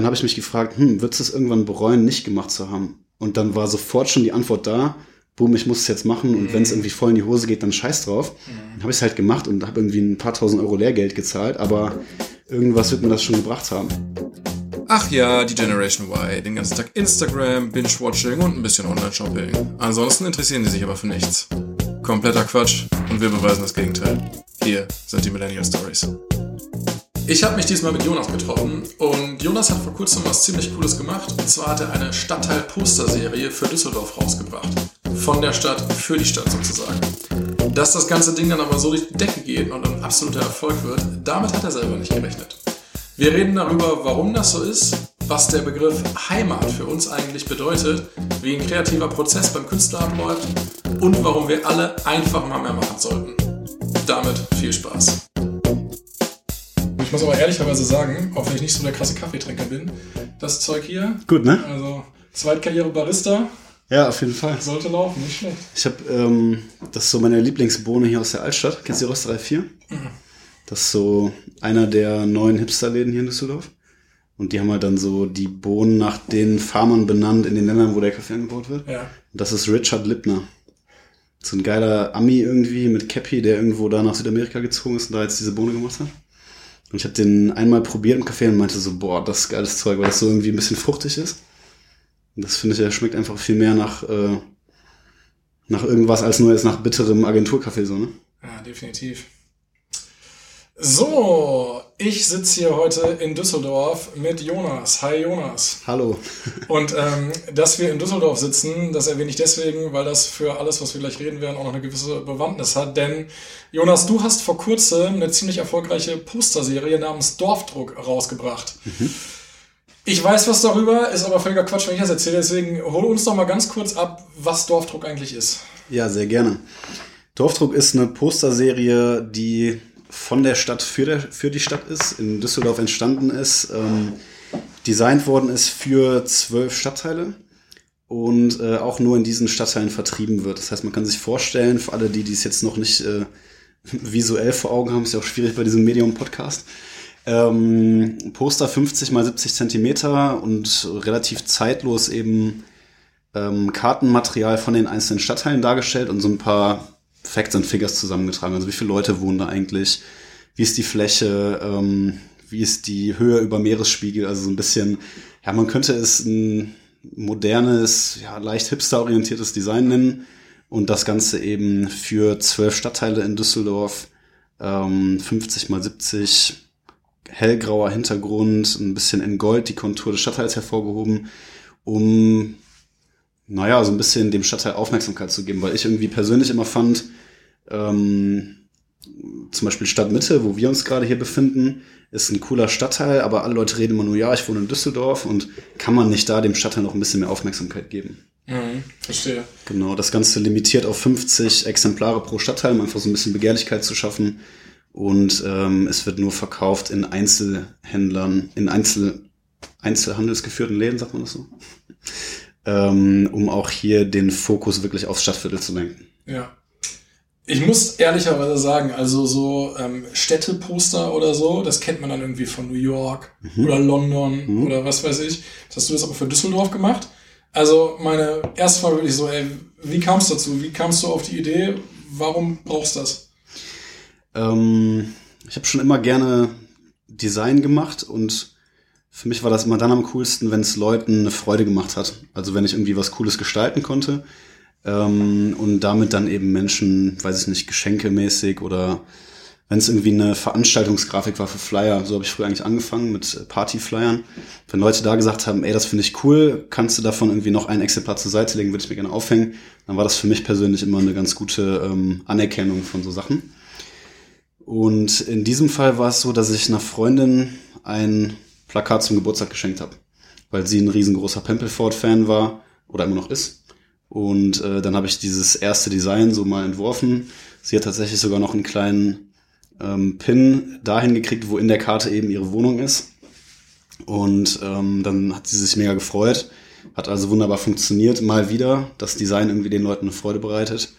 dann habe ich mich gefragt, hm, würdest du es irgendwann bereuen, nicht gemacht zu haben? Und dann war sofort schon die Antwort da, boom, ich muss es jetzt machen und mhm. wenn es irgendwie voll in die Hose geht, dann scheiß drauf. Mhm. Dann habe ich es halt gemacht und habe irgendwie ein paar tausend Euro Lehrgeld gezahlt, aber irgendwas wird mir das schon gebracht haben. Ach ja, die Generation Y. Den ganzen Tag Instagram, Binge-Watching und ein bisschen Online-Shopping. Ansonsten interessieren die sich aber für nichts. Kompletter Quatsch und wir beweisen das Gegenteil. Hier sind die Millennial Stories. Ich habe mich diesmal mit Jonas getroffen und Jonas hat vor kurzem was ziemlich Cooles gemacht. Und zwar hat er eine Stadtteil-Poster-Serie für Düsseldorf rausgebracht. Von der Stadt für die Stadt sozusagen. Dass das ganze Ding dann aber so durch die Decke geht und ein absoluter Erfolg wird, damit hat er selber nicht gerechnet. Wir reden darüber, warum das so ist, was der Begriff Heimat für uns eigentlich bedeutet, wie ein kreativer Prozess beim Künstler abläuft und warum wir alle einfach mal mehr machen sollten. Damit viel Spaß. Ich muss aber ehrlicherweise sagen, auch wenn ich nicht so der krasse Kaffeetrinker bin, das Zeug hier. Gut, ne? Also Zweitkarriere Barista. Ja, auf jeden Fall. Sollte laufen, nicht schlecht. Ich habe, ähm, das ist so meine Lieblingsbohne hier aus der Altstadt. Kennst du die Rösterei 4? Mhm. Das ist so einer der neuen Hipsterläden hier in Düsseldorf. Und die haben halt dann so die Bohnen nach den Farmern benannt in den Ländern, wo der Kaffee angebaut wird. Ja. Und das ist Richard Lippner. So ein geiler Ami irgendwie mit Cappy, der irgendwo da nach Südamerika gezogen ist und da jetzt diese Bohne gemacht hat. Und ich habe den einmal probiert im Kaffee und meinte so, boah, das ist geiles Zeug, weil das so irgendwie ein bisschen fruchtig ist. Das finde ich, der schmeckt einfach viel mehr nach, äh, nach irgendwas als nur jetzt nach bitterem Agenturkaffee so, ne? Ja, definitiv. So, ich sitze hier heute in Düsseldorf mit Jonas. Hi Jonas. Hallo. Und ähm, dass wir in Düsseldorf sitzen, das erwähne ich deswegen, weil das für alles, was wir gleich reden werden, auch noch eine gewisse Bewandtnis hat. Denn Jonas, du hast vor kurzem eine ziemlich erfolgreiche Posterserie namens Dorfdruck rausgebracht. Mhm. Ich weiß was darüber, ist aber völliger Quatsch, wenn ich das erzähle. Deswegen hol uns doch mal ganz kurz ab, was Dorfdruck eigentlich ist. Ja, sehr gerne. Dorfdruck ist eine Posterserie, die von der Stadt für, der, für die Stadt ist, in Düsseldorf entstanden ist, ähm, designt worden ist für zwölf Stadtteile und äh, auch nur in diesen Stadtteilen vertrieben wird. Das heißt, man kann sich vorstellen, für alle, die dies jetzt noch nicht äh, visuell vor Augen haben, ist ja auch schwierig bei diesem Medium-Podcast. Ähm, Poster 50 mal 70 Zentimeter und relativ zeitlos eben ähm, Kartenmaterial von den einzelnen Stadtteilen dargestellt und so ein paar Facts and Figures zusammengetragen. Also wie viele Leute wohnen da eigentlich? Wie ist die Fläche? Ähm, wie ist die Höhe über Meeresspiegel? Also so ein bisschen, ja, man könnte es ein modernes, ja, leicht hipster-orientiertes Design nennen. Und das Ganze eben für zwölf Stadtteile in Düsseldorf, ähm, 50 mal 70, hellgrauer Hintergrund, ein bisschen in Gold die Kontur des Stadtteils hervorgehoben, um naja, so ein bisschen dem Stadtteil Aufmerksamkeit zu geben, weil ich irgendwie persönlich immer fand, ähm, zum Beispiel Stadtmitte, wo wir uns gerade hier befinden, ist ein cooler Stadtteil, aber alle Leute reden immer nur, ja, ich wohne in Düsseldorf und kann man nicht da dem Stadtteil noch ein bisschen mehr Aufmerksamkeit geben? Mhm, verstehe. Genau, das Ganze limitiert auf 50 Exemplare pro Stadtteil, um einfach so ein bisschen Begehrlichkeit zu schaffen. Und ähm, es wird nur verkauft in Einzelhändlern, in Einzel, Einzelhandelsgeführten Läden, sagt man das so? Ähm, um auch hier den Fokus wirklich aufs Stadtviertel zu lenken. Ja. Ich muss ehrlicherweise sagen, also so ähm, Städteposter oder so, das kennt man dann irgendwie von New York mhm. oder London mhm. oder was weiß ich. Das hast du das aber für Düsseldorf gemacht. Also meine erste Frage wirklich so, ey, wie kam es dazu? Wie kamst du auf die Idee? Warum brauchst du das? Ähm, ich habe schon immer gerne Design gemacht und für mich war das immer dann am coolsten, wenn es Leuten eine Freude gemacht hat. Also wenn ich irgendwie was Cooles gestalten konnte ähm, und damit dann eben Menschen, weiß ich nicht, geschenkemäßig oder wenn es irgendwie eine Veranstaltungsgrafik war für Flyer, so habe ich früher eigentlich angefangen mit Partyflyern. Wenn Leute da gesagt haben, ey, das finde ich cool, kannst du davon irgendwie noch ein Exemplar zur Seite legen, würde ich mir gerne aufhängen, dann war das für mich persönlich immer eine ganz gute ähm, Anerkennung von so Sachen. Und in diesem Fall war es so, dass ich einer Freundin ein Plakat zum Geburtstag geschenkt habe, weil sie ein riesengroßer Pempelford-Fan war oder immer noch ist. Und äh, dann habe ich dieses erste Design so mal entworfen. Sie hat tatsächlich sogar noch einen kleinen ähm, Pin dahin gekriegt, wo in der Karte eben ihre Wohnung ist. Und ähm, dann hat sie sich mega gefreut. Hat also wunderbar funktioniert, mal wieder. Das Design irgendwie den Leuten eine Freude bereitet.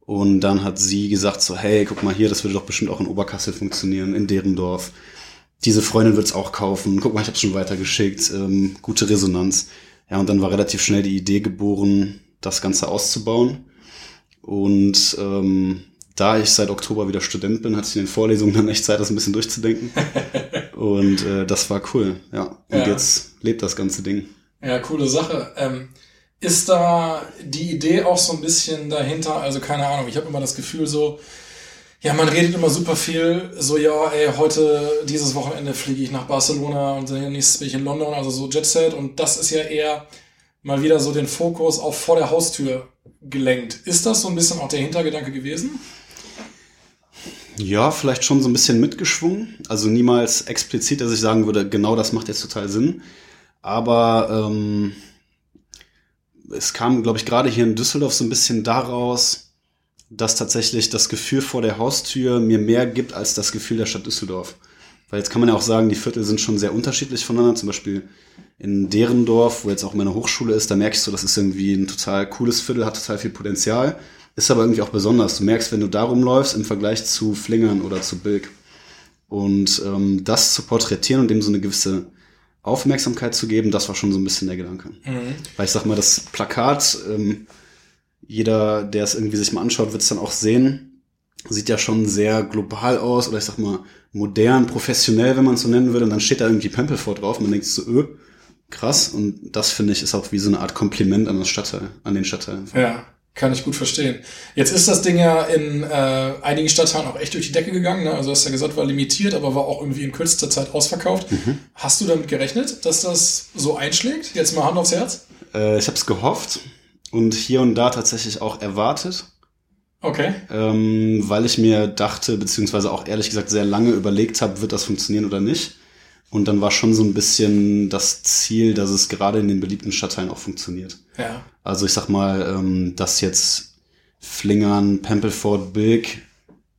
Und dann hat sie gesagt so, hey, guck mal hier, das würde doch bestimmt auch in Oberkassel funktionieren, in deren Dorf. Diese Freundin wird's auch kaufen. Guck mal, ich habe schon weitergeschickt. Ähm, gute Resonanz. Ja, und dann war relativ schnell die Idee geboren, das Ganze auszubauen. Und ähm, da ich seit Oktober wieder Student bin, hatte ich in den Vorlesungen dann echt Zeit, das ein bisschen durchzudenken. und äh, das war cool, ja. Und Ja. jetzt lebt das ganze Ding. Ja, coole Sache. Ähm, ist da die Idee auch so ein bisschen dahinter? Also keine Ahnung, ich habe immer das Gefühl so, ja, man redet immer super viel, so ja, ey, heute, dieses Wochenende fliege ich nach Barcelona und dann nächstes bin ich in London, also so Jet Set und das ist ja eher mal wieder so den Fokus auf vor der Haustür gelenkt. Ist das so ein bisschen auch der Hintergedanke gewesen? Ja, vielleicht schon so ein bisschen mitgeschwungen. Also niemals explizit, dass ich sagen würde, genau das macht jetzt total Sinn. Aber ähm, es kam, glaube ich, gerade hier in Düsseldorf so ein bisschen daraus, dass tatsächlich das Gefühl vor der Haustür mir mehr gibt als das Gefühl der Stadt Düsseldorf. Weil jetzt kann man ja auch sagen, die Viertel sind schon sehr unterschiedlich voneinander. Zum Beispiel in Derendorf, wo jetzt auch meine Hochschule ist, da merkst du, das ist irgendwie ein total cooles Viertel, hat total viel Potenzial, ist aber irgendwie auch besonders. Du merkst, wenn du da rumläufst, im Vergleich zu Flingern oder zu Bilk. Und ähm, das zu porträtieren und dem so eine gewisse Aufmerksamkeit zu geben, das war schon so ein bisschen der Gedanke. Weil ich sag mal, das Plakat, ähm, jeder, der es irgendwie sich mal anschaut, wird es dann auch sehen, sieht ja schon sehr global aus oder ich sag mal modern, professionell, wenn man es so nennen würde. Und dann steht da irgendwie Pempelfort drauf und man denkt so, öh, krass. Und das finde ich ist auch wie so eine Art Kompliment an das Stadtteil, an den Stadtteil. Ja, kann ich gut verstehen. Jetzt ist das Ding ja in äh, einigen Stadtteilen auch echt durch die Decke gegangen. Ne? Also du hast ja gesagt, war limitiert, aber war auch irgendwie in kürzester Zeit ausverkauft. Hast du damit gerechnet, dass das so einschlägt? Jetzt mal Hand aufs Herz. Äh, ich habe es gehofft und hier und da tatsächlich auch erwartet. Okay. ähm, weil ich mir dachte, beziehungsweise auch ehrlich gesagt sehr lange überlegt habe, wird das funktionieren oder nicht. Und dann war schon so ein bisschen das Ziel, dass es gerade in den beliebten Stadtteilen auch funktioniert. Ja. Also ich sag mal, ähm, dass jetzt Flingern, Pempelfort, Bilk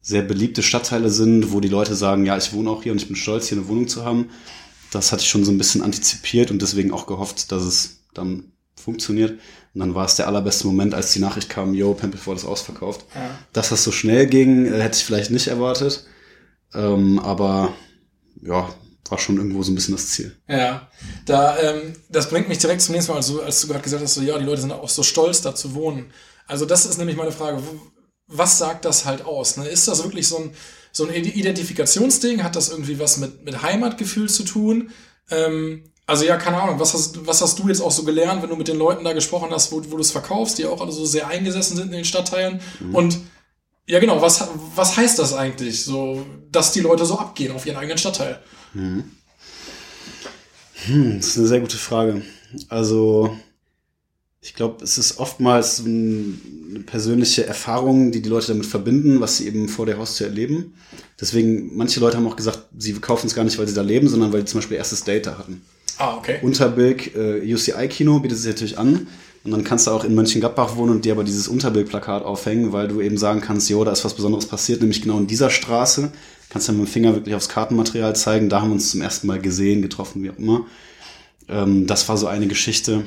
sehr beliebte Stadtteile sind, wo die Leute sagen, ja, ich wohne auch hier und ich bin stolz, hier eine Wohnung zu haben. Das hatte ich schon so ein bisschen antizipiert und deswegen auch gehofft, dass es dann funktioniert. Und dann war es der allerbeste Moment, als die Nachricht kam, yo, Pempelfort ist ausverkauft. Ja. Dass das so schnell ging, äh, hätte ich vielleicht nicht erwartet. Ähm, aber ja, war schon irgendwo so ein bisschen das Ziel. Ja, da, ähm, das bringt mich direkt zum nächsten Mal, als du, als du gerade gesagt hast, so, ja, die Leute sind auch so stolz, da zu wohnen. Also das ist nämlich meine Frage, was sagt das halt aus? Ne? Ist das wirklich so ein, so ein Identifikationsding? Hat das irgendwie was mit, mit Heimatgefühl zu tun? Ähm, also ja, keine Ahnung, was hast, was hast du jetzt auch so gelernt, wenn du mit den Leuten da gesprochen hast, wo, wo du es verkaufst, die auch alle so sehr eingesessen sind in den Stadtteilen? Und ja, genau, was, was heißt das eigentlich, so, dass die Leute so abgehen auf ihren eigenen Stadtteil? Das ist eine sehr gute Frage. Also, ich glaube, es ist oftmals eine persönliche Erfahrung, die die Leute damit verbinden, was sie eben vor der Haustür erleben. Deswegen, manche Leute haben auch gesagt, sie kaufen es gar nicht, weil sie da leben, sondern weil sie zum Beispiel erstes Date da hatten. Ah, okay. Unterbilk äh, UCI-Kino bietet sich natürlich an. Und dann kannst du auch in Mönchengladbach wohnen und dir aber dieses Unterbilk-Plakat aufhängen, weil du eben sagen kannst, jo, da ist was Besonderes passiert, nämlich genau in dieser Straße. Kannst du mit dem Finger wirklich aufs Kartenmaterial zeigen. Da haben wir uns zum ersten Mal gesehen, getroffen, wie auch immer. Ähm, das war so eine Geschichte.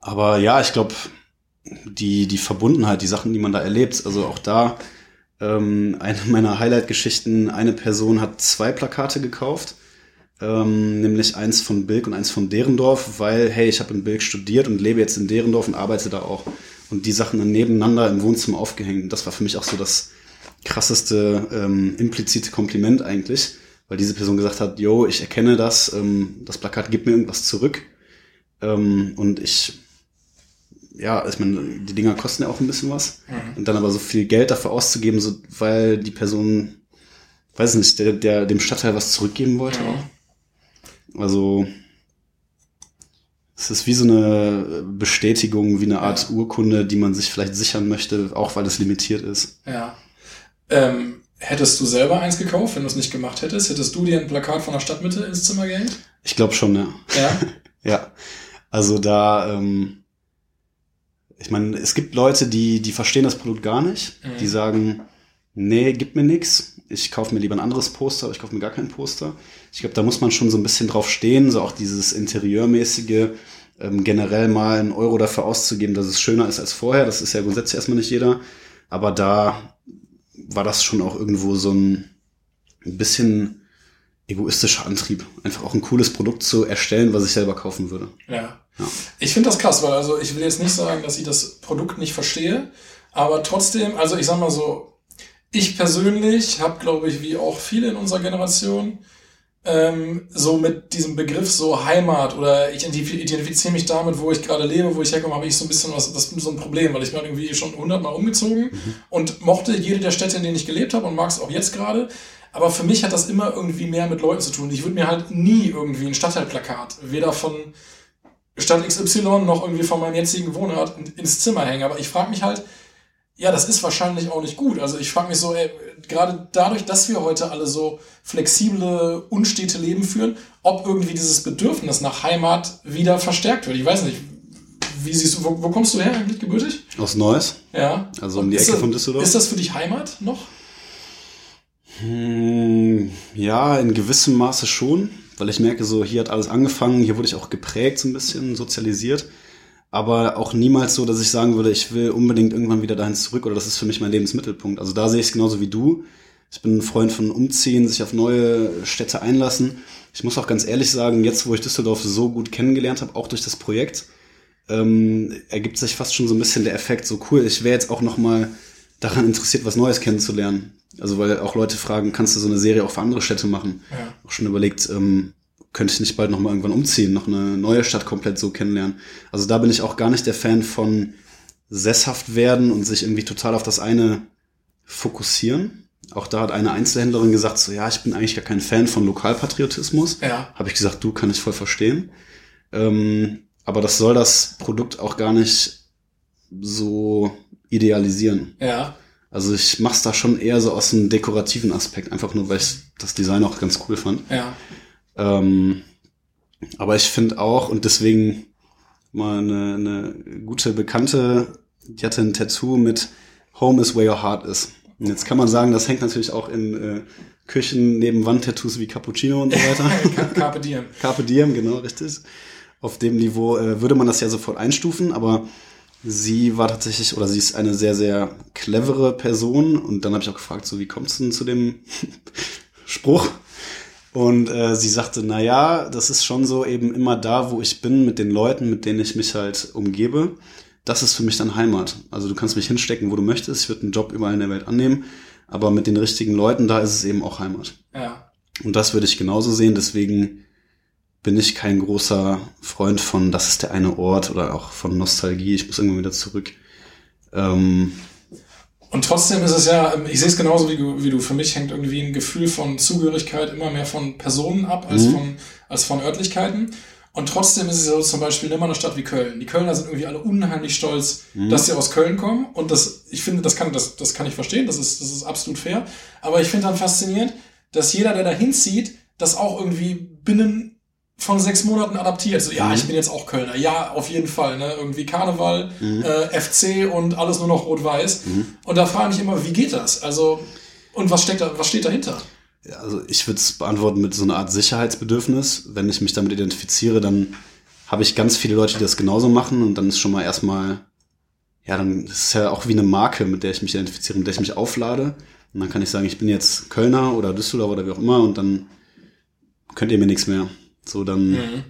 Aber ja, ich glaube, die, die Verbundenheit, die Sachen, die man da erlebt, also auch da, ähm, eine meiner Highlight-Geschichten, eine Person hat zwei Plakate gekauft ähm, nämlich eins von Bilk und eins von Derendorf, weil, hey, ich habe in Bilk studiert und lebe jetzt in Derendorf und arbeite da auch. Und die Sachen dann nebeneinander im Wohnzimmer aufgehängt. Und das war für mich auch so das krasseste ähm, implizite Kompliment eigentlich, weil diese Person gesagt hat, yo, ich erkenne das, ähm, das Plakat gibt mir irgendwas zurück. Ähm, und ich, ja, ich meine, die Dinger kosten ja auch ein bisschen was. Und dann aber so viel Geld dafür auszugeben, so, weil die Person, weiß nicht, der, der dem Stadtteil was zurückgeben wollte auch. Also es ist wie so eine Bestätigung, wie eine Art Urkunde, die man sich vielleicht sichern möchte, auch weil es limitiert ist. Ja. Ähm, hättest du selber eins gekauft, wenn du es nicht gemacht hättest? Hättest du dir ein Plakat von der Stadtmitte ins Zimmer gehängt? Ich glaube schon, ja. Ja. Ja. Also da, ähm, ich meine, es gibt Leute, die, die verstehen das Produkt gar nicht. Mhm. Die sagen, nee, gib mir nix. Ich kaufe mir lieber ein anderes Poster, oder ich kaufe mir gar kein Poster. Ich glaube, da muss man schon so ein bisschen drauf stehen, so auch dieses Interieurmäßige, ähm, generell mal einen Euro dafür auszugeben, dass es schöner ist als vorher. Das ist ja grundsätzlich erstmal nicht jeder. Aber da war das schon auch irgendwo so ein, ein bisschen egoistischer Antrieb. Einfach auch ein cooles Produkt zu erstellen, was ich selber kaufen würde. Ja. ja. Ich finde das krass, weil also ich will jetzt nicht sagen, dass ich das Produkt nicht verstehe, aber trotzdem, also ich sag mal so, ich persönlich habe, glaube ich, wie auch viele in unserer Generation, ähm, so mit diesem Begriff so Heimat oder ich identifiziere mich damit, wo ich gerade lebe, wo ich herkomme, habe ich so ein bisschen was, das ist so ein Problem, weil ich bin irgendwie schon hundertmal umgezogen mhm. und mochte jede der Städte, in denen ich gelebt habe und mag es auch jetzt gerade. Aber für mich hat das immer irgendwie mehr mit Leuten zu tun. Ich würde mir halt nie irgendwie ein Stadtteilplakat, weder von Stadt XY noch irgendwie von meinem jetzigen Wohnort ins Zimmer hängen. Aber ich frage mich halt, ja, das ist wahrscheinlich auch nicht gut. Also ich frage mich so, ey, gerade dadurch, dass wir heute alle so flexible, unstete Leben führen, ob irgendwie dieses Bedürfnis nach Heimat wieder verstärkt wird. Ich weiß nicht, wie siehst du, wo, wo kommst du her eigentlich gebürtig? Aus Neuss. Ja. Also um die Ecke das, von Düsseldorf. Ist das für dich Heimat noch? Hm, ja, in gewissem Maße schon, weil ich merke, so hier hat alles angefangen, hier wurde ich auch geprägt so ein bisschen, sozialisiert, aber auch niemals so, dass ich sagen würde, ich will unbedingt irgendwann wieder dahin zurück oder das ist für mich mein Lebensmittelpunkt. Also da sehe ich es genauso wie du. Ich bin ein Freund von Umziehen, sich auf neue Städte einlassen. Ich muss auch ganz ehrlich sagen, jetzt wo ich Düsseldorf so gut kennengelernt habe, auch durch das Projekt, ähm, ergibt sich fast schon so ein bisschen der Effekt, so cool, ich wäre jetzt auch noch mal daran interessiert, was Neues kennenzulernen. Also weil auch Leute fragen, kannst du so eine Serie auch für andere Städte machen? Ja. Auch schon überlegt, ähm, könnte ich nicht bald noch mal irgendwann umziehen, noch eine neue Stadt komplett so kennenlernen. Also da bin ich auch gar nicht der Fan von sesshaft werden und sich irgendwie total auf das eine fokussieren. Auch da hat eine Einzelhändlerin gesagt, so ja, ich bin eigentlich gar kein Fan von Lokalpatriotismus. Ja. Habe ich gesagt, du kann ich voll verstehen. Ähm, aber das soll das Produkt auch gar nicht so idealisieren. Ja. Also ich mach's da schon eher so aus einem dekorativen Aspekt, einfach nur, weil ich das Design auch ganz cool fand. Ja. Ähm, aber ich finde auch, und deswegen mal eine, eine gute Bekannte, die hatte ein Tattoo mit Home is where your heart is. Und jetzt kann man sagen, das hängt natürlich auch in äh, Küchen neben Wandtattoos wie Cappuccino und so weiter. Carpe Diem. Carpe Diem, genau, richtig. Auf dem Niveau äh, würde man das ja sofort einstufen, aber Sie war tatsächlich, oder sie ist eine sehr, sehr clevere Person. Und dann habe ich auch gefragt, so wie kommst du denn zu dem Spruch? Und äh, sie sagte, na ja, das ist schon so eben immer da, wo ich bin, mit den Leuten, mit denen ich mich halt umgebe. Das ist für mich dann Heimat. Also du kannst mich hinstecken, wo du möchtest. Ich würde einen Job überall in der Welt annehmen. Aber mit den richtigen Leuten, da ist es eben auch Heimat. Ja. Und das würde ich genauso sehen. Deswegen bin ich kein großer Freund von, das ist der eine Ort oder auch von Nostalgie, ich muss irgendwann wieder zurück. Ähm, und trotzdem ist es ja, ich sehe es genauso wie du, wie du. Für mich hängt irgendwie ein Gefühl von Zugehörigkeit immer mehr von Personen ab als, mhm. von, als von Örtlichkeiten. Und trotzdem ist es ja so zum Beispiel immer eine Stadt wie Köln. Die Kölner sind irgendwie alle unheimlich stolz, mhm. dass sie aus Köln kommen. Und das, ich finde, das kann, das, das kann ich verstehen. Das ist, das ist absolut fair. Aber ich finde dann faszinierend, dass jeder, der da hinzieht, das auch irgendwie binnen von sechs Monaten adaptiert. So, ja, mhm. ich bin jetzt auch Kölner. Ja, auf jeden Fall. Ne? Irgendwie Karneval, mhm. äh, FC und alles nur noch rot-weiß. Mhm. Und da frage ich immer, wie geht das? Also, und was steckt da, was steht dahinter? Ja, also ich würde es beantworten mit so einer Art Sicherheitsbedürfnis. Wenn ich mich damit identifiziere, dann habe ich ganz viele Leute, die das genauso machen und dann ist schon mal erstmal, ja, dann ist es ja auch wie eine Marke, mit der ich mich identifiziere, mit der ich mich auflade. Und dann kann ich sagen, ich bin jetzt Kölner oder Düsseldorf oder wie auch immer und dann könnt ihr mir nichts mehr. So, dann mhm.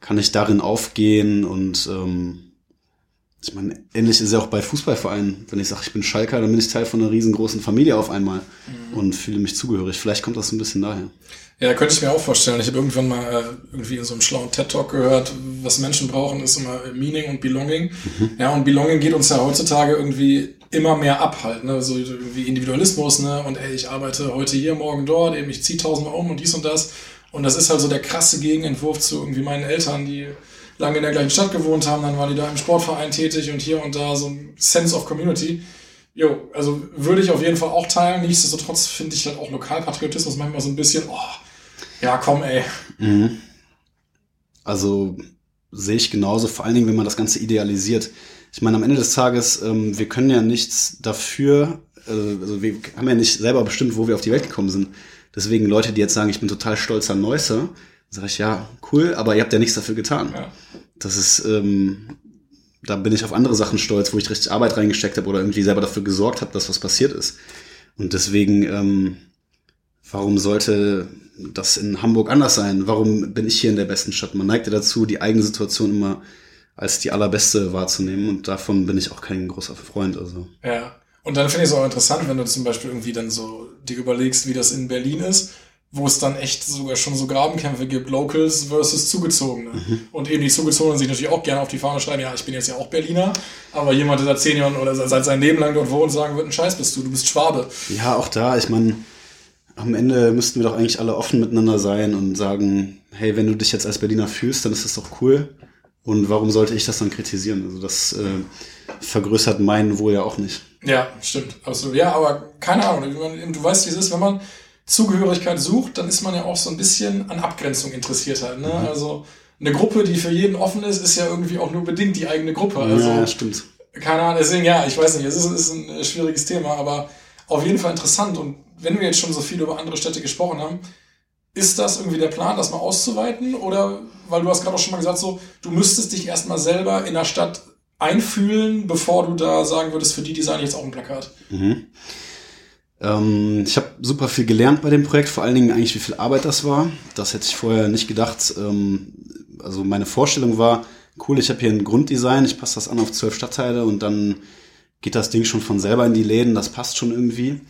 kann ich darin aufgehen und ähm, ich meine, ähnlich ist ja auch bei Fußballvereinen. Wenn ich sage, ich bin Schalker, dann bin ich Teil von einer riesengroßen Familie auf einmal mhm. und fühle mich zugehörig. Vielleicht kommt das ein bisschen daher. Ja, könnte ich mir auch vorstellen. Ich habe irgendwann mal äh, irgendwie in so einem schlauen TED-Talk gehört, was Menschen brauchen, ist immer Meaning und Belonging. Mhm. Ja, und Belonging geht uns ja heutzutage irgendwie immer mehr ab halt, ne? So wie Individualismus, ne? Und ey, ich arbeite heute hier, morgen dort, eben ich ziehe tausendmal um und dies und das. Und das ist halt so der krasse Gegenentwurf zu irgendwie meinen Eltern, die lange in der gleichen Stadt gewohnt haben, dann waren die da im Sportverein tätig und hier und da so ein Sense of Community. Jo, also würde ich auf jeden Fall auch teilen. Nichtsdestotrotz finde ich halt auch Lokalpatriotismus manchmal so ein bisschen, oh, ja, komm, ey. Mhm. Also sehe ich genauso, vor allen Dingen, wenn man das Ganze idealisiert. Ich meine, am Ende des Tages, ähm, wir können ja nichts dafür, also wir haben ja nicht selber bestimmt, wo wir auf die Welt gekommen sind. Deswegen Leute, die jetzt sagen, ich bin total stolz an Neusser, sage ich, ja, cool, aber ihr habt ja nichts dafür getan. Ja. Das ist, ähm, da bin ich auf andere Sachen stolz, wo ich richtig Arbeit reingesteckt habe oder irgendwie selber dafür gesorgt habe, dass was passiert ist. Und deswegen ähm, warum sollte das in Hamburg anders sein? Warum bin ich hier in der besten Stadt? Man neigt ja dazu, die eigene Situation immer als die allerbeste wahrzunehmen und davon bin ich auch kein großer Freund. Also. Ja. Und dann finde ich es auch interessant, wenn du zum Beispiel irgendwie dann so dir überlegst, wie das in Berlin ist, wo es dann echt sogar schon so Grabenkämpfe gibt, Locals versus Zugezogene. Mhm. Und eben die Zugezogenen sich natürlich auch gerne auf die Fahne schreiben, ja, ich bin jetzt ja auch Berliner, aber jemand, der seit zehn Jahren oder seit seinem Leben lang dort wohnt, sagen wird, ein Scheiß bist du, du bist Schwabe. Ja, auch da, ich meine, am Ende müssten wir doch eigentlich alle offen miteinander sein und sagen, hey, wenn du dich jetzt als Berliner fühlst, dann ist das doch cool. Und warum sollte ich das dann kritisieren? Also das äh, vergrößert meinen wohl ja auch nicht. Ja, stimmt. Absolut. Ja, aber keine Ahnung. Du weißt, wie es ist, wenn man Zugehörigkeit sucht, dann ist man ja auch so ein bisschen an Abgrenzung interessiert halt. Ne? Mhm. Also eine Gruppe, die für jeden offen ist, ist ja irgendwie auch nur bedingt die eigene Gruppe. Also, ja, stimmt. Keine Ahnung, deswegen ja, ich weiß nicht, es ist, ist ein schwieriges Thema, aber auf jeden Fall interessant. Und wenn wir jetzt schon so viel über andere Städte gesprochen haben, ist das irgendwie der Plan, das mal auszuweiten? Oder, weil du hast gerade auch schon mal gesagt, so, du müsstest dich erstmal selber in der Stadt einfühlen, bevor du da sagen würdest, für die Design jetzt auch ein Plakat? Mhm. Ähm, ich habe super viel gelernt bei dem Projekt, vor allen Dingen eigentlich, wie viel Arbeit das war. Das hätte ich vorher nicht gedacht. Ähm, also meine Vorstellung war, cool, ich habe hier ein Grunddesign, ich passe das an auf zwölf Stadtteile und dann geht das Ding schon von selber in die Läden, das passt schon irgendwie.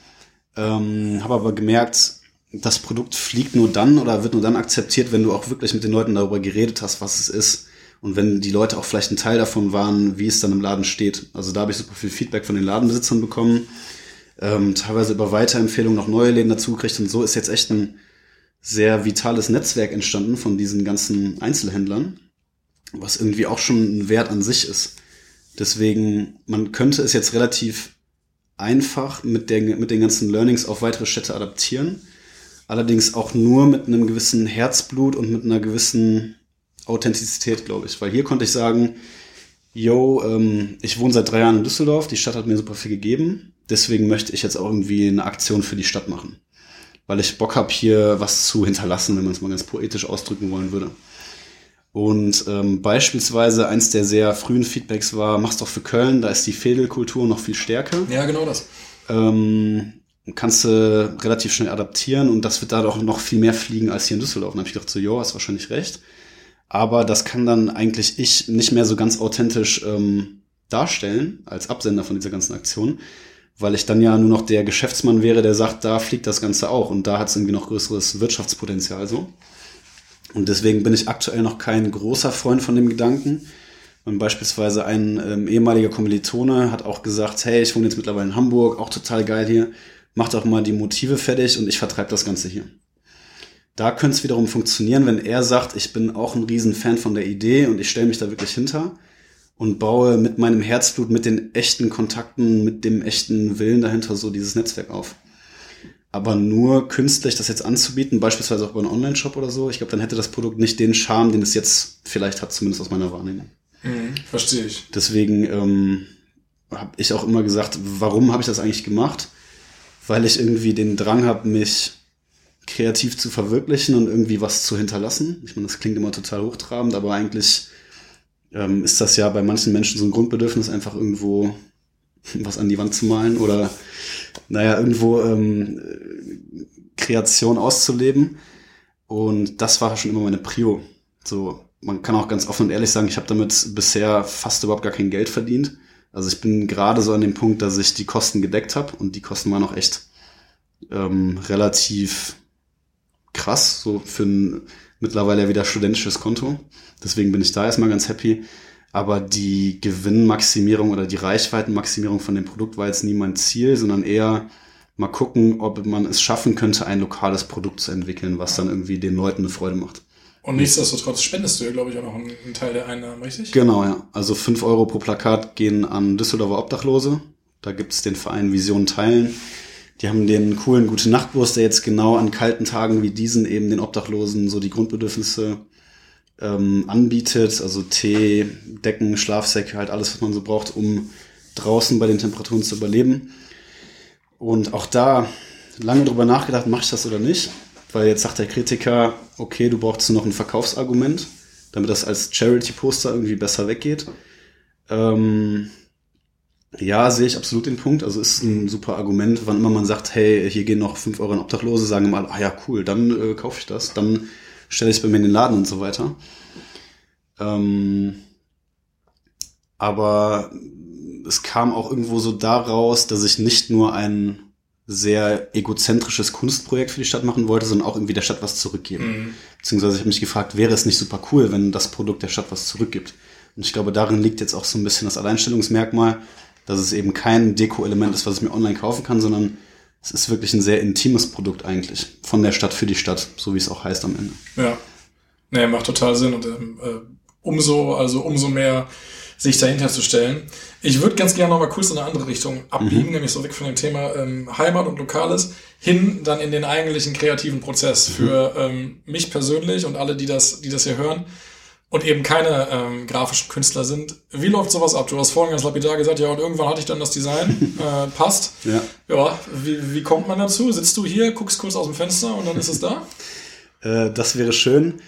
Ähm, habe aber gemerkt, das Produkt fliegt nur dann oder wird nur dann akzeptiert, wenn du auch wirklich mit den Leuten darüber geredet hast, was es ist. Und wenn die Leute auch vielleicht ein Teil davon waren, wie es dann im Laden steht. Also da habe ich super viel Feedback von den Ladenbesitzern bekommen, ähm, teilweise über Weiterempfehlungen noch neue Läden dazugekriegt. Und so ist jetzt echt ein sehr vitales Netzwerk entstanden von diesen ganzen Einzelhändlern, was irgendwie auch schon ein Wert an sich ist. Deswegen, man könnte es jetzt relativ einfach mit, der, mit den ganzen Learnings auf weitere Städte adaptieren Allerdings auch nur mit einem gewissen Herzblut und mit einer gewissen Authentizität, glaube ich. Weil hier konnte ich sagen, yo, ähm, ich wohne seit drei Jahren in Düsseldorf, die Stadt hat mir super viel gegeben, deswegen möchte ich jetzt auch irgendwie eine Aktion für die Stadt machen. Weil ich Bock habe, hier was zu hinterlassen, wenn man es mal ganz poetisch ausdrücken wollen würde. Und ähm, beispielsweise eins der sehr frühen Feedbacks war, mach's doch für Köln, da ist die Fädelkultur noch viel stärker. Ja, genau das. Ähm, kannst du relativ schnell adaptieren und das wird da doch noch viel mehr fliegen als hier in Düsseldorf. Und dann habe ich gedacht, so, jo, hast wahrscheinlich recht. Aber das kann dann eigentlich ich nicht mehr so ganz authentisch ähm, darstellen als Absender von dieser ganzen Aktion, weil ich dann ja nur noch der Geschäftsmann wäre, der sagt, da fliegt das Ganze auch und da hat es irgendwie noch größeres Wirtschaftspotenzial so. Und deswegen bin ich aktuell noch kein großer Freund von dem Gedanken. Und beispielsweise ein ähm, ehemaliger Kommilitone hat auch gesagt, hey, ich wohne jetzt mittlerweile in Hamburg, auch total geil hier mach doch mal die Motive fertig und ich vertreibe das Ganze hier. Da könnte es wiederum funktionieren, wenn er sagt, ich bin auch ein Riesenfan von der Idee und ich stelle mich da wirklich hinter und baue mit meinem Herzblut, mit den echten Kontakten, mit dem echten Willen dahinter so dieses Netzwerk auf. Aber nur künstlich das jetzt anzubieten, beispielsweise auch über einen Online-Shop oder so, ich glaube, dann hätte das Produkt nicht den Charme, den es jetzt vielleicht hat, zumindest aus meiner Wahrnehmung. Mhm, verstehe ich. Deswegen ähm, habe ich auch immer gesagt, warum habe ich das eigentlich gemacht? weil ich irgendwie den Drang habe, mich kreativ zu verwirklichen und irgendwie was zu hinterlassen. Ich meine, das klingt immer total hochtrabend, aber eigentlich ähm, ist das ja bei manchen Menschen so ein Grundbedürfnis, einfach irgendwo was an die Wand zu malen oder naja, irgendwo ähm, Kreation auszuleben. Und das war schon immer meine Prio. So, man kann auch ganz offen und ehrlich sagen, ich habe damit bisher fast überhaupt gar kein Geld verdient. Also ich bin gerade so an dem Punkt, dass ich die Kosten gedeckt habe und die Kosten waren auch echt ähm, relativ krass, so für ein mittlerweile wieder studentisches Konto. Deswegen bin ich da erstmal ganz happy. Aber die Gewinnmaximierung oder die Reichweitenmaximierung von dem Produkt war jetzt nie mein Ziel, sondern eher mal gucken, ob man es schaffen könnte, ein lokales Produkt zu entwickeln, was dann irgendwie den Leuten eine Freude macht. Und nichtsdestotrotz spendest du ja, glaube ich, auch noch einen, einen, Teil der Einnahmen, richtig? Genau, ja. Also fünf Euro pro Plakat gehen an Düsseldorfer Obdachlose. Da gibt's den Verein Vision Teilen. Die haben den coolen Gute Nachtbus, der jetzt genau an kalten Tagen wie diesen eben den Obdachlosen so die Grundbedürfnisse ähm, anbietet. Also Tee, Decken, Schlafsäcke, halt alles, was man so braucht, um draußen bei den Temperaturen zu überleben. Und auch da lange drüber nachgedacht, mache ich das oder nicht? Weil jetzt sagt der Kritiker, okay, du brauchst noch ein Verkaufsargument, damit das als Charity-Poster irgendwie besser weggeht. Ähm, Ja, sehe ich absolut den Punkt. Also ist ein super Argument, wann immer man sagt, hey, hier gehen noch fünf Euro in Obdachlose, sagen mal, ah ja, cool, dann äh, kaufe ich das, dann stelle ich es bei mir in den Laden und so weiter. Ähm, aber es kam auch irgendwo so daraus, dass ich nicht nur ein sehr egozentrisches Kunstprojekt für die Stadt machen wollte, sondern auch irgendwie der Stadt was zurückgeben. Mhm. Beziehungsweise ich habe mich gefragt, wäre es nicht super cool, wenn das Produkt der Stadt was zurückgibt? Und ich glaube, darin liegt jetzt auch so ein bisschen das Alleinstellungsmerkmal, dass es eben kein Deko-Element ist, was ich mir online kaufen kann, sondern es ist wirklich ein sehr intimes Produkt eigentlich. Von der Stadt für die Stadt, so wie es auch heißt am Ende. Ja. Nee, macht total Sinn und ähm, äh, umso, also umso mehr sich dahinter zu stellen. Ich würde ganz gerne noch mal kurz in eine andere Richtung abbiegen, mhm. nämlich so weg von dem Thema ähm, Heimat und Lokales hin dann in den eigentlichen kreativen Prozess mhm. für ähm, mich persönlich und alle, die das, die das hier hören und eben keine ähm, grafischen Künstler sind. Wie läuft sowas ab? Du hast vorhin ganz lapidar gesagt, ja, und irgendwann hatte ich dann das Design, äh, passt. Ja. Ja, wie, wie kommt man dazu? Sitzt du hier, guckst kurz aus dem Fenster und dann ist es da? äh, das wäre schön.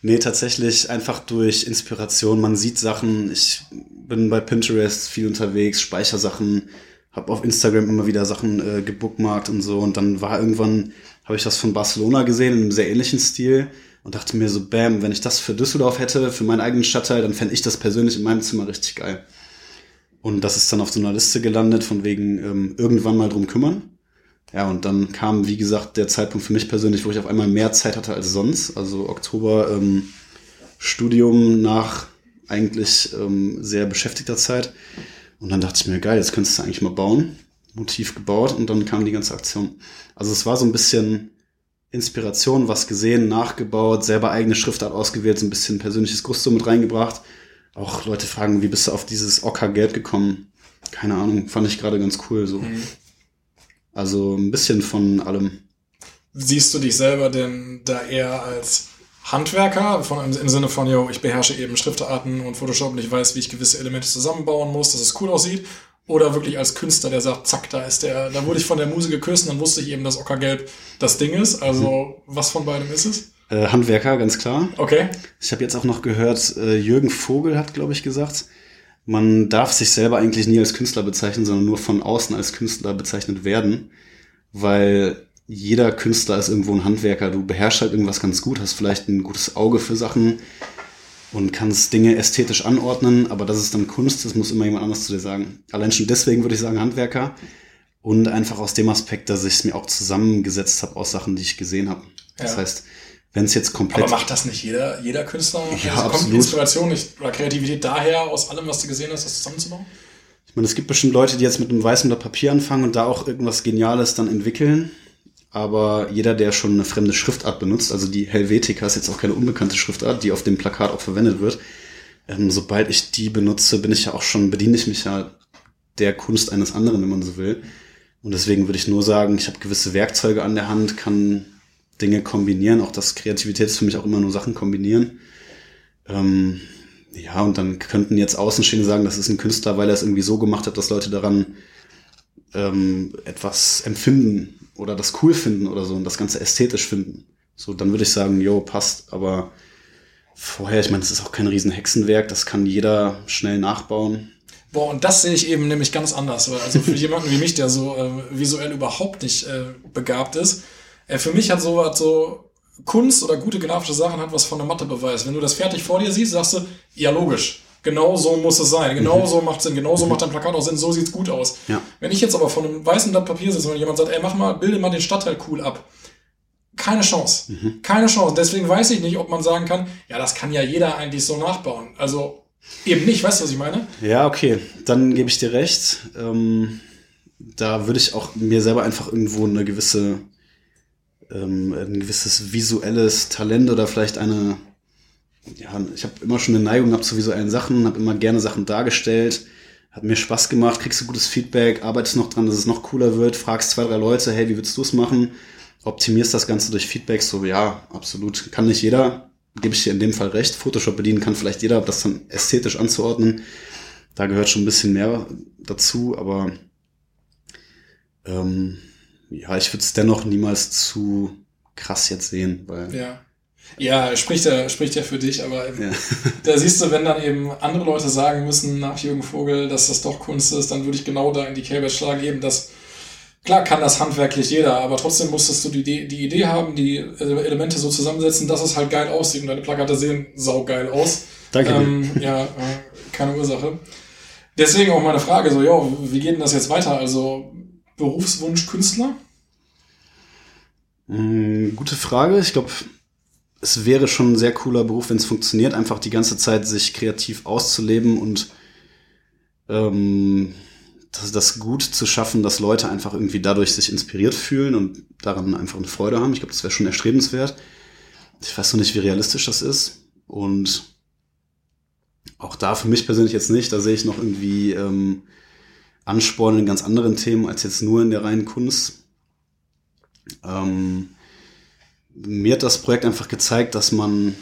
Nee, tatsächlich einfach durch Inspiration. Man sieht Sachen. Ich bin bei Pinterest viel unterwegs, speichere Sachen, habe auf Instagram immer wieder Sachen äh, gebookmarkt und so. Und dann war irgendwann, habe ich das von Barcelona gesehen, in einem sehr ähnlichen Stil und dachte mir so, bam, wenn ich das für Düsseldorf hätte, für meinen eigenen Stadtteil, dann fände ich das persönlich in meinem Zimmer richtig geil. Und das ist dann auf so einer Liste gelandet, von wegen ähm, irgendwann mal drum kümmern. Ja, und dann kam, wie gesagt, der Zeitpunkt für mich persönlich, wo ich auf einmal mehr Zeit hatte als sonst. Also Oktober ähm, Studium nach eigentlich ähm, sehr beschäftigter Zeit. Und dann dachte ich mir, geil, jetzt könntest du eigentlich mal bauen. Motiv gebaut und dann kam die ganze Aktion. Also es war so ein bisschen Inspiration, was gesehen, nachgebaut, selber eigene Schriftart ausgewählt, so ein bisschen persönliches Gusto mit reingebracht. Auch Leute fragen, wie bist du auf dieses Ockergelb gekommen? Keine Ahnung, fand ich gerade ganz cool so. Mhm. Also ein bisschen von allem. Siehst du dich selber denn da eher als Handwerker, von, im Sinne von, yo, ich beherrsche eben Schriftarten und Photoshop und ich weiß, wie ich gewisse Elemente zusammenbauen muss, dass es cool aussieht? Oder wirklich als Künstler, der sagt, zack, da ist der, da wurde ich von der Muse geküsst und dann wusste ich eben, dass Ockergelb das Ding ist. Also, was von beidem ist es? Äh, Handwerker, ganz klar. Okay. Ich habe jetzt auch noch gehört, äh, Jürgen Vogel hat, glaube ich, gesagt, man darf sich selber eigentlich nie als Künstler bezeichnen, sondern nur von außen als Künstler bezeichnet werden, weil jeder Künstler ist irgendwo ein Handwerker. Du beherrschst halt irgendwas ganz gut, hast vielleicht ein gutes Auge für Sachen, und kannst Dinge ästhetisch anordnen, aber das ist dann Kunst, das muss immer jemand anders zu dir sagen. Allein schon deswegen würde ich sagen Handwerker und einfach aus dem Aspekt, dass ich es mir auch zusammengesetzt habe aus Sachen, die ich gesehen habe. Das ja. heißt, wenn es jetzt komplett. Aber macht das nicht jeder, jeder Künstler? Ja, also absolut. Kommt Inspiration nicht, oder Kreativität daher, aus allem, was du gesehen hast, das zusammenzubauen? Ich meine, es gibt bestimmt Leute, die jetzt mit einem weißen Blatt Papier anfangen und da auch irgendwas Geniales dann entwickeln aber jeder, der schon eine fremde Schriftart benutzt, also die Helvetica ist jetzt auch keine unbekannte Schriftart, die auf dem Plakat auch verwendet wird, ähm, sobald ich die benutze, bin ich ja auch schon, bediene ich mich ja der Kunst eines anderen, wenn man so will. Und deswegen würde ich nur sagen, ich habe gewisse Werkzeuge an der Hand, kann Dinge kombinieren. Auch das Kreativität ist für mich auch immer nur Sachen kombinieren. Ähm, ja, und dann könnten jetzt Außenstehende sagen, das ist ein Künstler, weil er es irgendwie so gemacht hat, dass Leute daran ähm, etwas empfinden oder das cool finden oder so und das Ganze ästhetisch finden. So, dann würde ich sagen, jo, passt. Aber vorher, ich meine, es ist auch kein Riesenhexenwerk, das kann jeder schnell nachbauen. Boah, und das sehe ich eben nämlich ganz anders. Also für jemanden wie mich, der so äh, visuell überhaupt nicht äh, begabt ist, äh, für mich hat so was so Kunst oder gute grafische Sachen hat was von der Mathe beweist. Wenn du das fertig vor dir siehst, sagst du, ja logisch, Genau so muss es sein. Genau mhm. so macht Sinn. Genau so mhm. macht dein Plakat auch Sinn. So sieht's gut aus. Ja. Wenn ich jetzt aber von einem weißen Blatt Papier sitze und jemand sagt, ey, mach mal, bilde mal den Stadtteil cool ab. Keine Chance. Mhm. Keine Chance. Deswegen weiß ich nicht, ob man sagen kann, ja, das kann ja jeder eigentlich so nachbauen. Also eben nicht. Weißt du, was ich meine? Ja, okay. Dann gebe ich dir recht. Ähm, da würde ich auch mir selber einfach irgendwo eine gewisse, ähm, ein gewisses visuelles Talent oder vielleicht eine ja, ich habe immer schon eine Neigung gehabt zu visuellen Sachen, habe immer gerne Sachen dargestellt, hat mir Spaß gemacht, kriegst du gutes Feedback, arbeitest noch dran, dass es noch cooler wird, fragst zwei, drei Leute, hey, wie würdest du es machen? Optimierst das Ganze durch Feedback, so ja, absolut, kann nicht jeder, gebe ich dir in dem Fall recht. Photoshop bedienen kann vielleicht jeder, das dann ästhetisch anzuordnen, da gehört schon ein bisschen mehr dazu, aber ähm, ja, ich würde es dennoch niemals zu krass jetzt sehen, weil ja Ja, spricht ja, spricht ja für dich, aber Ja. da siehst du, wenn dann eben andere Leute sagen müssen nach Jürgen Vogel, dass das doch Kunst ist, dann würde ich genau da in die Kerbe schlagen, eben das, klar kann das handwerklich jeder, aber trotzdem musstest du die, Idee- die Idee haben, die Elemente so zusammensetzen, dass es halt geil aussieht und deine Plakate sehen saugeil aus. Danke. Ähm, ja, äh, keine Ursache. Deswegen auch meine Frage, so, jo, wie geht denn das jetzt weiter? Also, Berufswunsch Künstler? Mm, Gute Frage. Ich glaube, es wäre schon ein sehr cooler Beruf, wenn es funktioniert, einfach die ganze Zeit sich kreativ auszuleben und ähm, das, das gut zu schaffen, dass Leute einfach irgendwie dadurch sich inspiriert fühlen und daran einfach eine Freude haben. Ich glaube, das wäre schon erstrebenswert. Ich weiß noch nicht, wie realistisch das ist. Und auch da für mich persönlich jetzt nicht. Da sehe ich noch irgendwie ähm, Ansporn in ganz anderen Themen als jetzt nur in der reinen Kunst. Ähm, mir hat das Projekt einfach gezeigt, dass man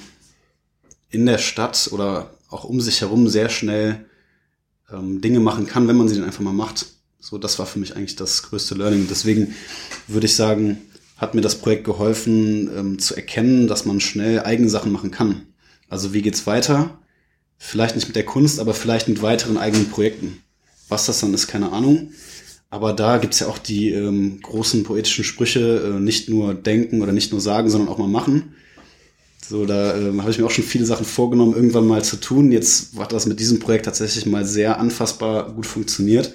in der Stadt oder auch um sich herum sehr schnell ähm, Dinge machen kann, wenn man sie dann einfach mal macht. So, das war für mich eigentlich das größte Learning. Deswegen würde ich sagen, hat mir das Projekt geholfen, ähm, zu erkennen, dass man schnell eigene Sachen machen kann. Also wie geht's weiter? Vielleicht nicht mit der Kunst, aber vielleicht mit weiteren eigenen Projekten. Was das dann ist, keine Ahnung. Aber da gibt's ja auch die ähm, großen poetischen Sprüche, äh, nicht nur denken oder nicht nur sagen, sondern auch mal machen. So, da ähm, habe ich mir auch schon viele Sachen vorgenommen, irgendwann mal zu tun. Jetzt hat das mit diesem Projekt tatsächlich mal sehr anfassbar gut funktioniert.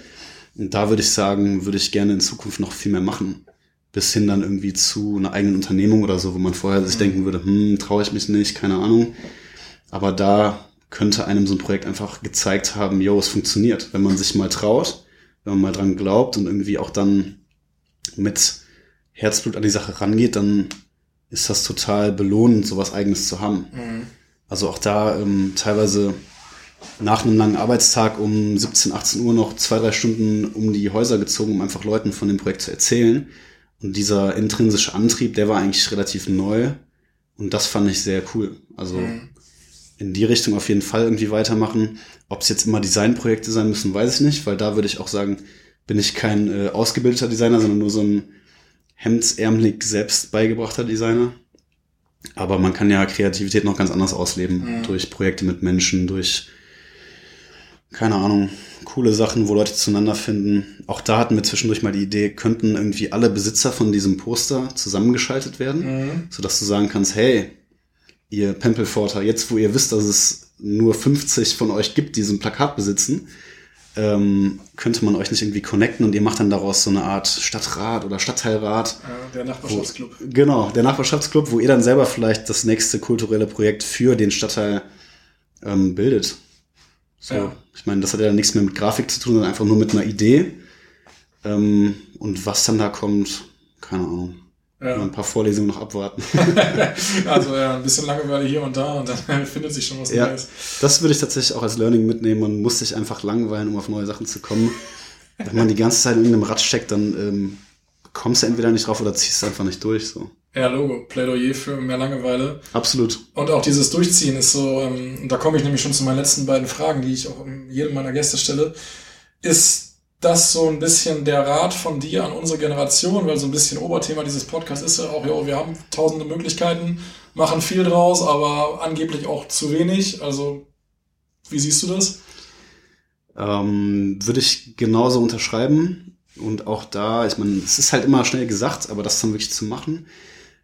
Und da würde ich sagen, würde ich gerne in Zukunft noch viel mehr machen. Bis hin dann irgendwie zu einer eigenen Unternehmung oder so, wo man vorher sich denken würde, hm, traue ich mich nicht, keine Ahnung. Aber da könnte einem so ein Projekt einfach gezeigt haben, yo, es funktioniert. Wenn man sich mal traut, wenn man mal dran glaubt und irgendwie auch dann mit Herzblut an die Sache rangeht, dann ist das total belohnend, sowas eigenes zu haben. Also auch da ähm, teilweise nach einem langen Arbeitstag um 17, 18 Uhr noch zwei, drei Stunden um die Häuser gezogen, um einfach Leuten von dem Projekt zu erzählen. Und dieser intrinsische Antrieb, der war eigentlich relativ neu. Und das fand ich sehr cool. Also in die Richtung auf jeden Fall irgendwie weitermachen. Ob es jetzt immer Designprojekte sein müssen, weiß ich nicht, weil da würde ich auch sagen, bin ich kein äh, ausgebildeter Designer, sondern nur so ein hemdsärmelig selbst beigebrachter Designer. Aber man kann ja Kreativität noch ganz anders ausleben. Durch Projekte mit Menschen, durch, keine Ahnung, coole Sachen, wo Leute zueinander finden. Auch da hatten wir zwischendurch mal die Idee, könnten irgendwie alle Besitzer von diesem Poster zusammengeschaltet werden, sodass du sagen kannst, hey, ihr Pempelforter, jetzt wo ihr wisst, dass es nur 50 von euch gibt, die so ein Plakat besitzen, ähm, könnte man euch nicht irgendwie connecten und ihr macht dann daraus so eine Art Stadtrat oder Stadtteilrat. Der Nachbarschaftsclub. Genau, der Nachbarschaftsclub, wo ihr dann selber vielleicht das nächste kulturelle Projekt für den Stadtteil ähm, bildet. So, Ja. ich meine, das hat ja nichts mehr mit Grafik zu tun, sondern einfach nur mit einer Idee. Ähm, und was dann da kommt, keine Ahnung. Ja. Ein paar Vorlesungen noch abwarten. Also ja, ein bisschen Langeweile hier und da und dann findet sich schon was ja, Neues. das würde ich tatsächlich auch als Learning mitnehmen. Man muss sich einfach langweilen, um auf neue Sachen zu kommen. Wenn man die ganze Zeit in irgendeinem Rad steckt, dann ähm, kommst du entweder nicht drauf oder ziehst es einfach nicht durch. So. Ja, Logo. Plädoyer für mehr Langeweile. Absolut. Und auch dieses Durchziehen ist so, ähm, und da komme ich nämlich schon zu meinen letzten beiden Fragen, die ich auch jedem meiner Gäste stelle. Ist das so ein bisschen der Rat von dir an unsere Generation? Weil so ein bisschen Oberthema dieses Podcasts ist ja auch, ja, wir haben tausende Möglichkeiten, machen viel draus, aber angeblich auch zu wenig. Also, wie siehst du das? Ähm, würde ich genauso unterschreiben. Und auch da, ich meine, es ist halt immer schnell gesagt, aber das dann wirklich zu machen.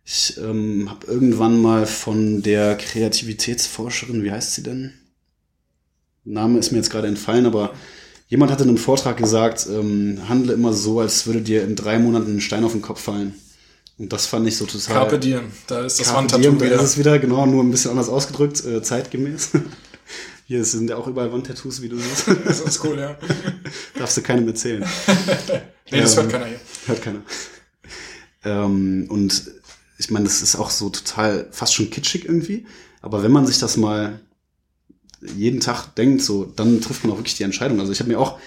Ich ähm, habe irgendwann mal von der Kreativitätsforscherin, wie heißt sie denn? Name ist mir jetzt gerade entfallen, aber jemand hatte in einem Vortrag gesagt, ähm, handle immer so, als würde dir in drei Monaten ein Stein auf den Kopf fallen. Und das fand ich so total. Carpe Diem. Da ist das Wandtattoo da wieder. ist es wieder, genau, nur ein bisschen anders ausgedrückt, äh, zeitgemäß. Hier sind ja auch überall Wandtattoos, wie du siehst. Das ist cool, ja. Darfst du keinem erzählen. Nee, das Ähm, hört keiner hier. Hört keiner. Ähm, und ich meine, das ist auch so total fast schon kitschig irgendwie. Aber wenn man sich das mal jeden Tag denkt, so, dann trifft man auch wirklich die Entscheidung. Also ich habe mir auch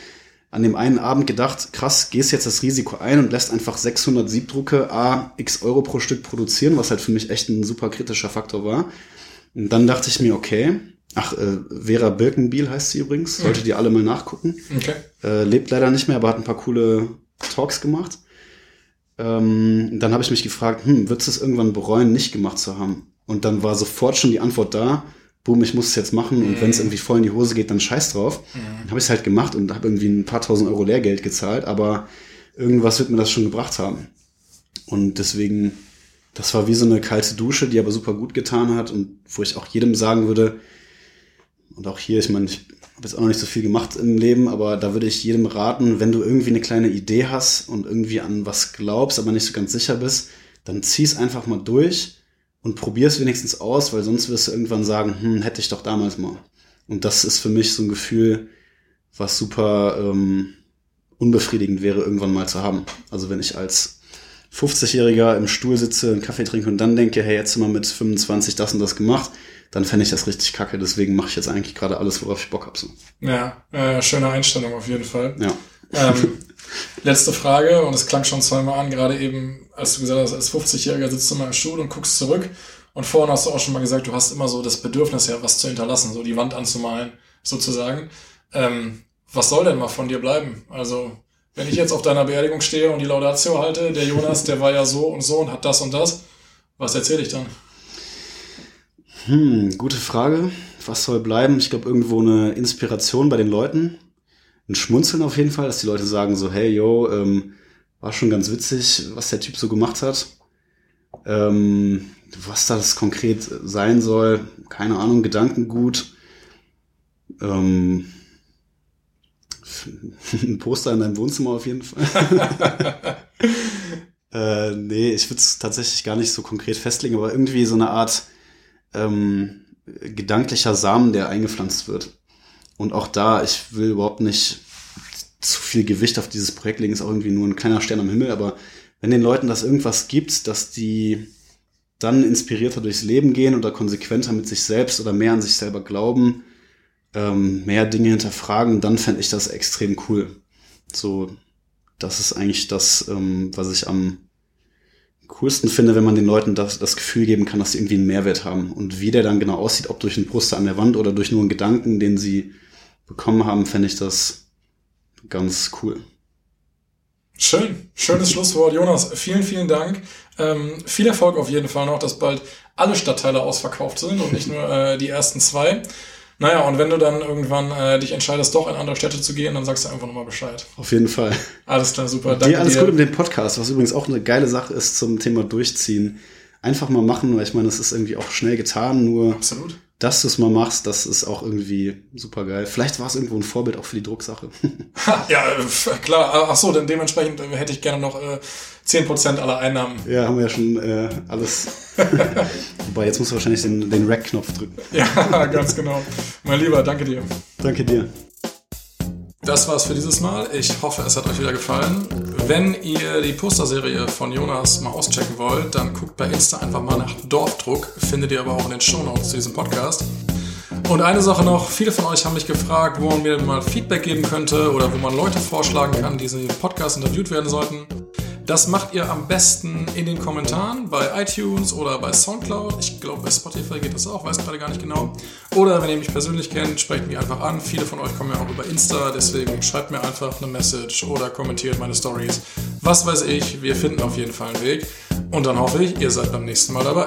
an dem einen Abend gedacht, krass, gehst jetzt das Risiko ein und lässt einfach 600 Siebdrucke a x Euro pro Stück produzieren, was halt für mich echt ein super kritischer Faktor war. Und dann dachte ich mir, okay, ach, äh, Vera Birkenbiel heißt sie übrigens, solltet ihr alle mal nachgucken. Okay. Äh, lebt leider nicht mehr, aber hat ein paar coole Talks gemacht. Ähm, dann habe ich mich gefragt, hm, würdest du es irgendwann bereuen, nicht gemacht zu haben? Und dann war sofort schon die Antwort da. Boom, ich muss es jetzt machen. Und wenn es irgendwie voll in die Hose geht, dann scheiß drauf. Dann habe ich es halt gemacht und habe irgendwie ein paar tausend Euro Lehrgeld gezahlt. Aber irgendwas wird mir das schon gebracht haben. Und deswegen, das war wie so eine kalte Dusche, die aber super gut getan hat und wo ich auch jedem sagen würde, und auch hier, ich meine, ich habe jetzt auch noch nicht so viel gemacht im Leben, aber da würde ich jedem raten, wenn du irgendwie eine kleine Idee hast und irgendwie an was glaubst, aber nicht so ganz sicher bist, dann zieh's einfach mal durch und probier's wenigstens aus, weil sonst wirst du irgendwann sagen, hm, hätte ich doch damals mal. Und das ist für mich so ein Gefühl, was super ähm, unbefriedigend wäre, irgendwann mal zu haben. Also wenn ich als 50-Jähriger im Stuhl sitze, einen Kaffee trinke und dann denke, hey, jetzt sind wir mit 25 das und das gemacht, dann fände ich das richtig kacke. Deswegen mache ich jetzt eigentlich gerade alles, worauf ich Bock habe. So. Ja, äh, schöne Einstellung auf jeden Fall. Ja. Ähm, letzte Frage, und es klang schon zweimal an, gerade eben, als du gesagt hast, als 50-Jähriger sitzt du mal im Stuhl und guckst zurück. Und vorhin hast du auch schon mal gesagt, du hast immer so das Bedürfnis, ja, was zu hinterlassen, so die Wand anzumalen, sozusagen. Ähm, was soll denn mal von dir bleiben? Also, wenn ich jetzt auf deiner Beerdigung stehe und die Laudatio halte, der Jonas, der war ja so und so und hat das und das, was erzähle ich dann? Hm, gute Frage. Was soll bleiben? Ich glaube, irgendwo eine Inspiration bei den Leuten. Ein Schmunzeln auf jeden Fall, dass die Leute sagen so, hey, yo, ähm, war schon ganz witzig, was der Typ so gemacht hat. Ähm, was das konkret sein soll, keine Ahnung, Gedankengut. Ähm, ein Poster in deinem Wohnzimmer auf jeden Fall. äh, nee, ich würde es tatsächlich gar nicht so konkret festlegen, aber irgendwie so eine Art ähm, gedanklicher Samen, der eingepflanzt wird. Und auch da, ich will überhaupt nicht zu viel Gewicht auf dieses Projekt legen, ist auch irgendwie nur ein kleiner Stern am Himmel, aber wenn den Leuten das irgendwas gibt, dass die dann inspirierter durchs Leben gehen oder konsequenter mit sich selbst oder mehr an sich selber glauben, ähm, mehr Dinge hinterfragen, dann fände ich das extrem cool. So, das ist eigentlich das, ähm, was ich am coolsten finde, wenn man den Leuten das, das Gefühl geben kann, dass sie irgendwie einen Mehrwert haben. Und wie der dann genau aussieht, ob durch einen Poster an der Wand oder durch nur einen Gedanken, den sie bekommen haben, fände ich das ganz cool. Schön, schönes Schlusswort. Jonas, vielen, vielen Dank. Ähm, viel Erfolg auf jeden Fall noch, dass bald alle Stadtteile ausverkauft sind und nicht nur äh, die ersten zwei. Naja, und wenn du dann irgendwann äh, dich entscheidest, doch in andere Städte zu gehen, dann sagst du einfach nochmal Bescheid. Auf jeden Fall. Alles klar, super. Danke dir alles dir. Gute mit dem Podcast, was übrigens auch eine geile Sache ist zum Thema Durchziehen. Einfach mal machen, weil ich meine, das ist irgendwie auch schnell getan, nur Absolut dass du es mal machst, das ist auch irgendwie super geil. Vielleicht war es irgendwo ein Vorbild auch für die Drucksache. ja, klar. Ach so, denn dementsprechend äh, hätte ich gerne noch äh, 10% aller Einnahmen. Ja, haben wir ja schon äh, alles. Wobei, jetzt musst du wahrscheinlich den, den Rack-Knopf drücken. ja, ganz genau. Mein Lieber, danke dir. Danke dir. Das war's für dieses Mal. Ich hoffe, es hat euch wieder gefallen. Wenn ihr die Posterserie von Jonas mal auschecken wollt, dann guckt bei Insta einfach mal nach Dorfdruck. Findet ihr aber auch in den Shownotes zu diesem Podcast. Und eine Sache noch, viele von euch haben mich gefragt, wo man mir mal Feedback geben könnte oder wo man Leute vorschlagen kann, die in diesem Podcast interviewt werden sollten. Das macht ihr am besten in den Kommentaren bei iTunes oder bei Soundcloud. Ich glaube, bei Spotify geht das auch, weiß gerade gar nicht genau. Oder wenn ihr mich persönlich kennt, sprecht mich einfach an. Viele von euch kommen ja auch über Insta, deswegen schreibt mir einfach eine Message oder kommentiert meine Stories. Was weiß ich, wir finden auf jeden Fall einen Weg. Und dann hoffe ich, ihr seid beim nächsten Mal dabei.